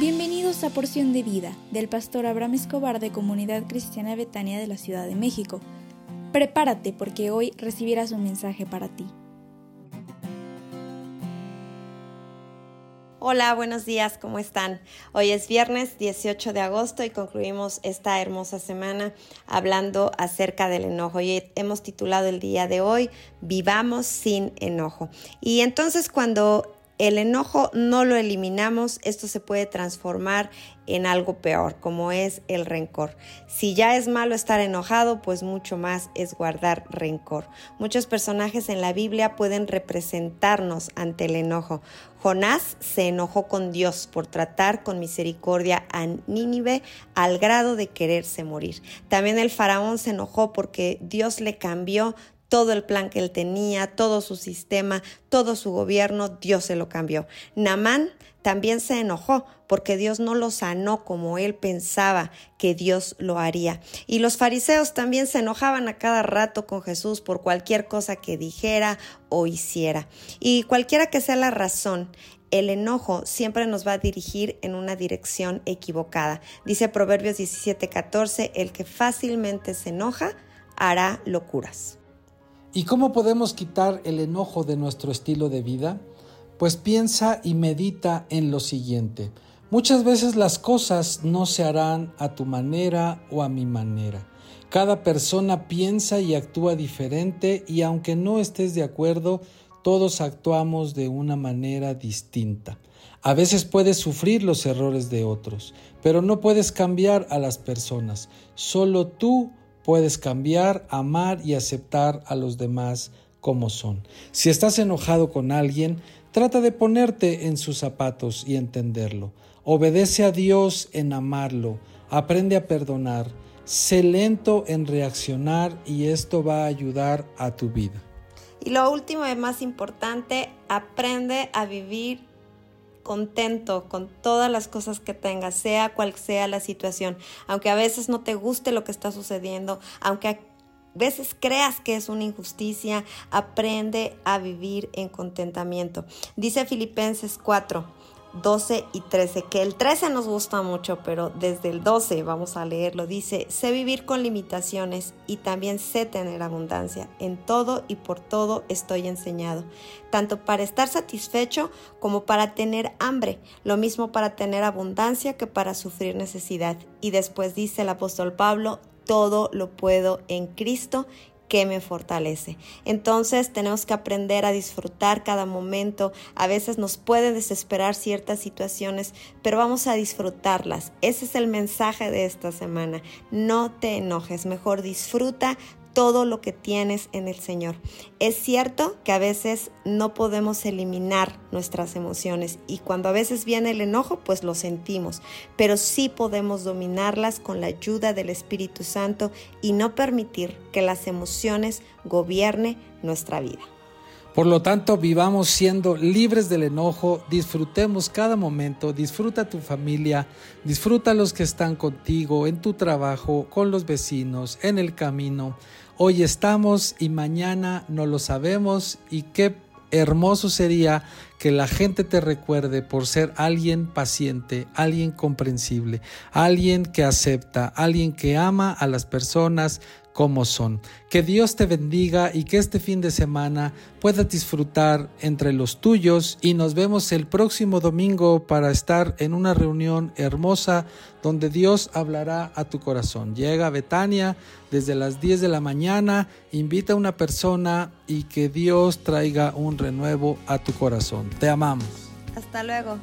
Bienvenidos a Porción de Vida del pastor Abraham Escobar de Comunidad Cristiana Betania de la Ciudad de México. Prepárate porque hoy recibirás un mensaje para ti. Hola, buenos días, ¿cómo están? Hoy es viernes 18 de agosto y concluimos esta hermosa semana hablando acerca del enojo. Y hemos titulado el día de hoy Vivamos sin enojo. Y entonces cuando el enojo no lo eliminamos, esto se puede transformar en algo peor, como es el rencor. Si ya es malo estar enojado, pues mucho más es guardar rencor. Muchos personajes en la Biblia pueden representarnos ante el enojo. Jonás se enojó con Dios por tratar con misericordia a Nínive al grado de quererse morir. También el faraón se enojó porque Dios le cambió todo el plan que él tenía, todo su sistema, todo su gobierno, Dios se lo cambió. Namán también se enojó porque Dios no lo sanó como él pensaba que Dios lo haría. Y los fariseos también se enojaban a cada rato con Jesús por cualquier cosa que dijera o hiciera. Y cualquiera que sea la razón, el enojo siempre nos va a dirigir en una dirección equivocada. Dice Proverbios 17:14, el que fácilmente se enoja hará locuras. ¿Y cómo podemos quitar el enojo de nuestro estilo de vida? Pues piensa y medita en lo siguiente. Muchas veces las cosas no se harán a tu manera o a mi manera. Cada persona piensa y actúa diferente y aunque no estés de acuerdo, todos actuamos de una manera distinta. A veces puedes sufrir los errores de otros, pero no puedes cambiar a las personas. Solo tú Puedes cambiar, amar y aceptar a los demás como son. Si estás enojado con alguien, trata de ponerte en sus zapatos y entenderlo. Obedece a Dios en amarlo. Aprende a perdonar. Sé lento en reaccionar y esto va a ayudar a tu vida. Y lo último y más importante, aprende a vivir contento con todas las cosas que tengas, sea cual sea la situación, aunque a veces no te guste lo que está sucediendo, aunque a veces creas que es una injusticia, aprende a vivir en contentamiento. Dice Filipenses 4, 12 y 13, que el 13 nos gusta mucho, pero desde el 12 vamos a leerlo. Dice, sé vivir con limitaciones y también sé tener abundancia. En todo y por todo estoy enseñado, tanto para estar satisfecho como para tener hambre, lo mismo para tener abundancia que para sufrir necesidad. Y después dice el apóstol Pablo, todo lo puedo en Cristo que me fortalece. Entonces tenemos que aprender a disfrutar cada momento. A veces nos puede desesperar ciertas situaciones, pero vamos a disfrutarlas. Ese es el mensaje de esta semana. No te enojes, mejor disfruta todo lo que tienes en el Señor. Es cierto que a veces no podemos eliminar nuestras emociones y cuando a veces viene el enojo, pues lo sentimos, pero sí podemos dominarlas con la ayuda del Espíritu Santo y no permitir que las emociones gobierne nuestra vida. Por lo tanto, vivamos siendo libres del enojo, disfrutemos cada momento, disfruta tu familia, disfruta los que están contigo, en tu trabajo, con los vecinos, en el camino. Hoy estamos y mañana no lo sabemos y qué hermoso sería que la gente te recuerde por ser alguien paciente, alguien comprensible, alguien que acepta, alguien que ama a las personas, como son. Que Dios te bendiga y que este fin de semana puedas disfrutar entre los tuyos y nos vemos el próximo domingo para estar en una reunión hermosa donde Dios hablará a tu corazón. Llega a Betania desde las 10 de la mañana, invita a una persona y que Dios traiga un renuevo a tu corazón. Te amamos. Hasta luego.